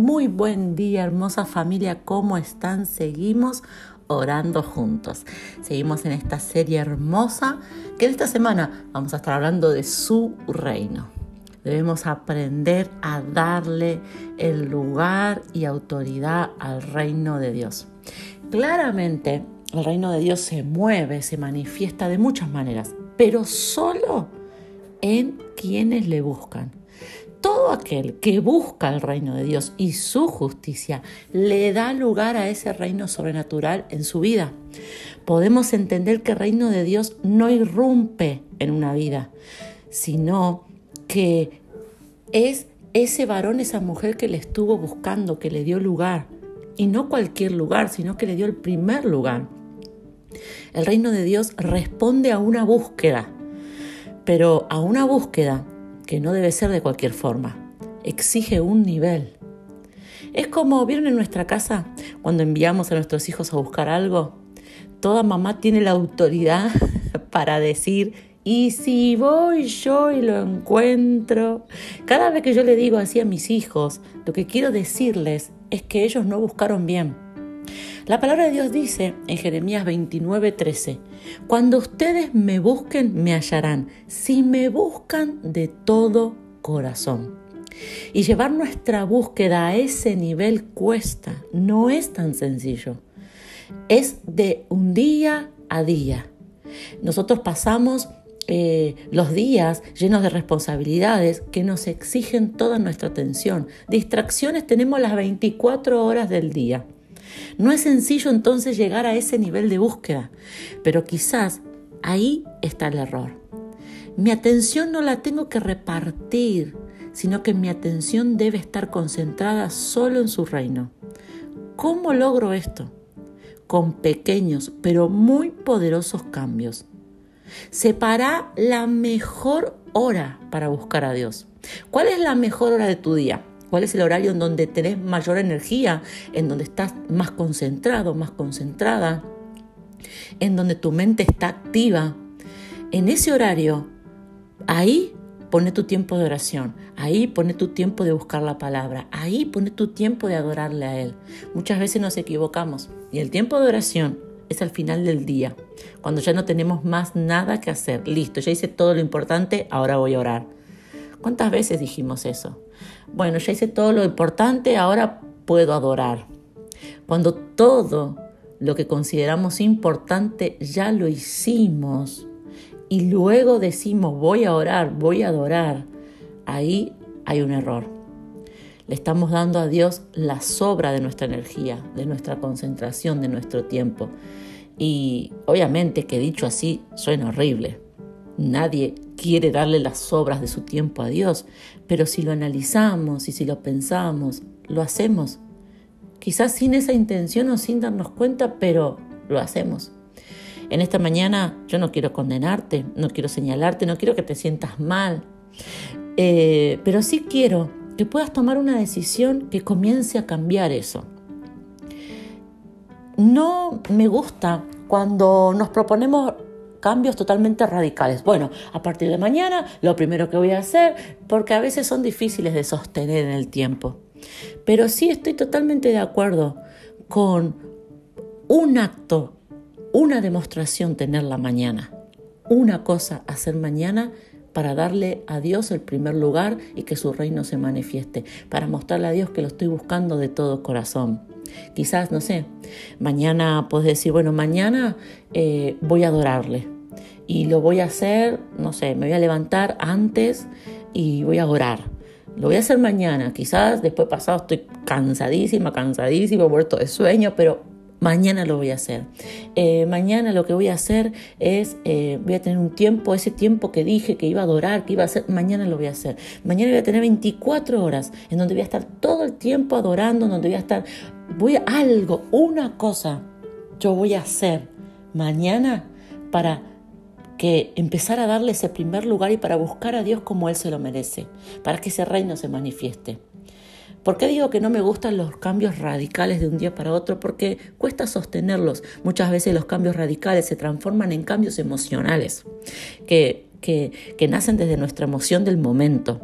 Muy buen día, hermosa familia, ¿cómo están? Seguimos orando juntos. Seguimos en esta serie hermosa que esta semana vamos a estar hablando de su reino. Debemos aprender a darle el lugar y autoridad al reino de Dios. Claramente, el reino de Dios se mueve, se manifiesta de muchas maneras, pero solo en quienes le buscan. Todo aquel que busca el reino de Dios y su justicia le da lugar a ese reino sobrenatural en su vida. Podemos entender que el reino de Dios no irrumpe en una vida, sino que es ese varón, esa mujer que le estuvo buscando, que le dio lugar. Y no cualquier lugar, sino que le dio el primer lugar. El reino de Dios responde a una búsqueda, pero a una búsqueda que no debe ser de cualquier forma. Exige un nivel. Es como, ¿vieron en nuestra casa cuando enviamos a nuestros hijos a buscar algo? Toda mamá tiene la autoridad para decir, y si voy yo y lo encuentro, cada vez que yo le digo así a mis hijos, lo que quiero decirles es que ellos no buscaron bien. La palabra de Dios dice en Jeremías 29:13, cuando ustedes me busquen, me hallarán, si me buscan de todo corazón. Y llevar nuestra búsqueda a ese nivel cuesta, no es tan sencillo. Es de un día a día. Nosotros pasamos eh, los días llenos de responsabilidades que nos exigen toda nuestra atención. Distracciones tenemos las 24 horas del día. No es sencillo entonces llegar a ese nivel de búsqueda, pero quizás ahí está el error. Mi atención no la tengo que repartir, sino que mi atención debe estar concentrada solo en su reino. ¿Cómo logro esto? Con pequeños pero muy poderosos cambios. Separa la mejor hora para buscar a Dios. ¿Cuál es la mejor hora de tu día? ¿Cuál es el horario en donde tenés mayor energía? En donde estás más concentrado, más concentrada. En donde tu mente está activa. En ese horario, ahí pone tu tiempo de oración. Ahí pone tu tiempo de buscar la palabra. Ahí pone tu tiempo de adorarle a Él. Muchas veces nos equivocamos. Y el tiempo de oración es al final del día, cuando ya no tenemos más nada que hacer. Listo, ya hice todo lo importante, ahora voy a orar. ¿Cuántas veces dijimos eso? Bueno, ya hice todo lo importante, ahora puedo adorar. Cuando todo lo que consideramos importante ya lo hicimos y luego decimos voy a orar, voy a adorar, ahí hay un error. Le estamos dando a Dios la sobra de nuestra energía, de nuestra concentración, de nuestro tiempo. Y obviamente que dicho así suena horrible. Nadie quiere darle las sobras de su tiempo a Dios, pero si lo analizamos y si lo pensamos, lo hacemos. Quizás sin esa intención o sin darnos cuenta, pero lo hacemos. En esta mañana yo no quiero condenarte, no quiero señalarte, no quiero que te sientas mal, eh, pero sí quiero que puedas tomar una decisión que comience a cambiar eso. No me gusta cuando nos proponemos cambios totalmente radicales. Bueno, a partir de mañana lo primero que voy a hacer, porque a veces son difíciles de sostener en el tiempo. Pero sí estoy totalmente de acuerdo con un acto, una demostración tener la mañana, una cosa hacer mañana para darle a Dios el primer lugar y que su reino se manifieste, para mostrarle a Dios que lo estoy buscando de todo corazón. Quizás, no sé, mañana puedes decir, bueno, mañana eh, voy a adorarle y lo voy a hacer, no sé, me voy a levantar antes y voy a orar. Lo voy a hacer mañana, quizás después pasado estoy cansadísima, cansadísima, muerto de sueño, pero mañana lo voy a hacer. Eh, mañana lo que voy a hacer es, eh, voy a tener un tiempo, ese tiempo que dije que iba a adorar, que iba a hacer, mañana lo voy a hacer. Mañana voy a tener 24 horas en donde voy a estar todo el tiempo adorando, en donde voy a estar voy a algo, una cosa, yo voy a hacer mañana para que empezar a darle ese primer lugar y para buscar a Dios como Él se lo merece, para que ese reino se manifieste. ¿Por qué digo que no me gustan los cambios radicales de un día para otro? Porque cuesta sostenerlos. Muchas veces los cambios radicales se transforman en cambios emocionales, que, que nacen desde nuestra emoción del momento.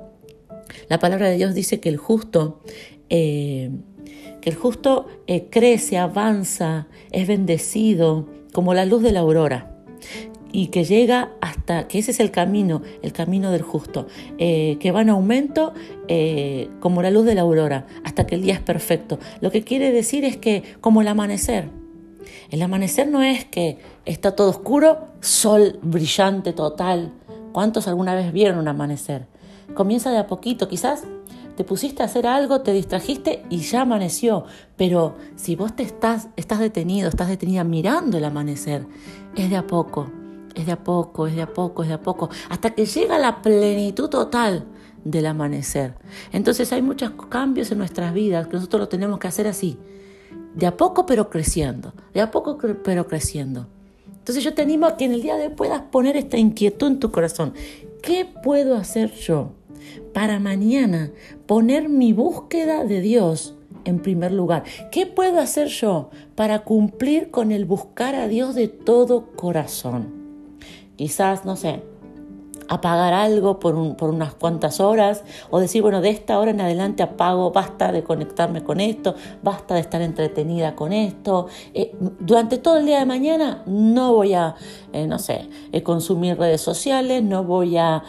La palabra de Dios dice que el justo eh, que el justo eh, crece, avanza, es bendecido como la luz de la aurora y que llega hasta, que ese es el camino, el camino del justo, eh, que va en aumento como la luz de la aurora, hasta que el día es perfecto. Lo que quiere decir es que como el amanecer, el amanecer no es que está todo oscuro, sol brillante total. ¿Cuántos alguna vez vieron un amanecer? Comienza de a poquito, quizás te pusiste a hacer algo, te distrajiste y ya amaneció. Pero si vos te estás, estás detenido, estás detenida mirando el amanecer, es de a poco, es de a poco, es de a poco, es de a poco, hasta que llega la plenitud total del amanecer. Entonces hay muchos cambios en nuestras vidas que nosotros lo tenemos que hacer así de a poco pero creciendo, de a poco pero creciendo. Entonces yo te animo a que en el día de hoy puedas poner esta inquietud en tu corazón. ¿Qué puedo hacer yo para mañana poner mi búsqueda de Dios en primer lugar? ¿Qué puedo hacer yo para cumplir con el buscar a Dios de todo corazón? Quizás, no sé, apagar algo por, unas cuantas horas o decir, bueno, de esta hora en adelante apago, basta de conectarme con esto, basta de estar entretenida con esto. Eh, durante todo el día de mañana no voy a, eh, no sé, eh, consumir redes sociales, no voy a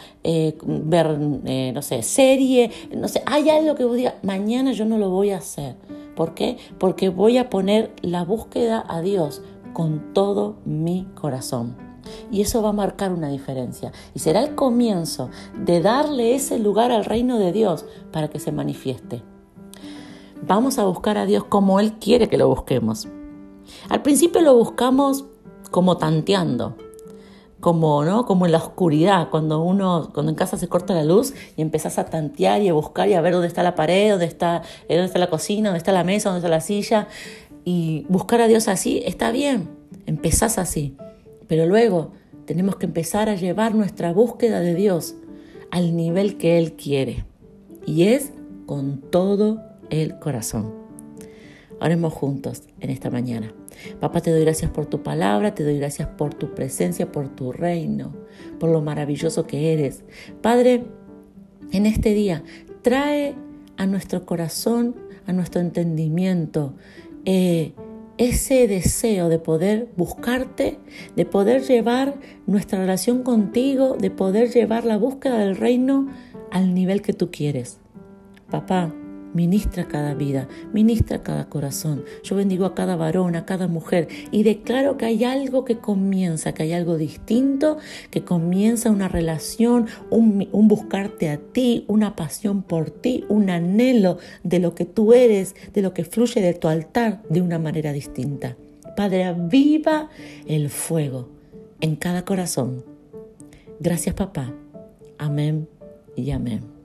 ver, no sé, serie, no sé, hay algo que vos digas, mañana yo no lo voy a hacer. ¿Por qué? Porque voy a poner la búsqueda a Dios con todo mi corazón. Y eso va a marcar una diferencia. Y será el comienzo de darle ese lugar al reino de Dios para que se manifieste. Vamos a buscar a Dios como Él quiere que lo busquemos. Al principio lo buscamos como tanteando, como, ¿no? como en la oscuridad, cuando uno, cuando en casa se corta la luz y empezás a tantear y a buscar y a ver dónde está la pared, dónde está, eh, dónde está la cocina, dónde está la mesa, dónde está la silla. Y buscar a Dios así está bien, empezás así. Pero luego tenemos que empezar a llevar nuestra búsqueda de Dios al nivel que Él quiere. Y es con todo el corazón. Oremos juntos en esta mañana. Papá, te doy gracias por tu palabra, te doy gracias por tu presencia, por tu reino, por lo maravilloso que eres. Padre, en este día trae a nuestro corazón, a nuestro entendimiento, eh, ese deseo de poder buscarte, de poder llevar nuestra relación contigo, de poder llevar la búsqueda del reino al nivel que tú quieres. Papá, Ministra cada vida, ministra cada corazón. Yo bendigo a cada varón, a cada mujer y declaro que hay algo que comienza, que hay algo distinto, que comienza una relación, un, buscarte a ti, una pasión por ti, un anhelo de lo que tú eres, de lo que fluye de tu altar de una manera distinta. Padre, aviva el fuego en cada corazón. Gracias papá. Amén y amén.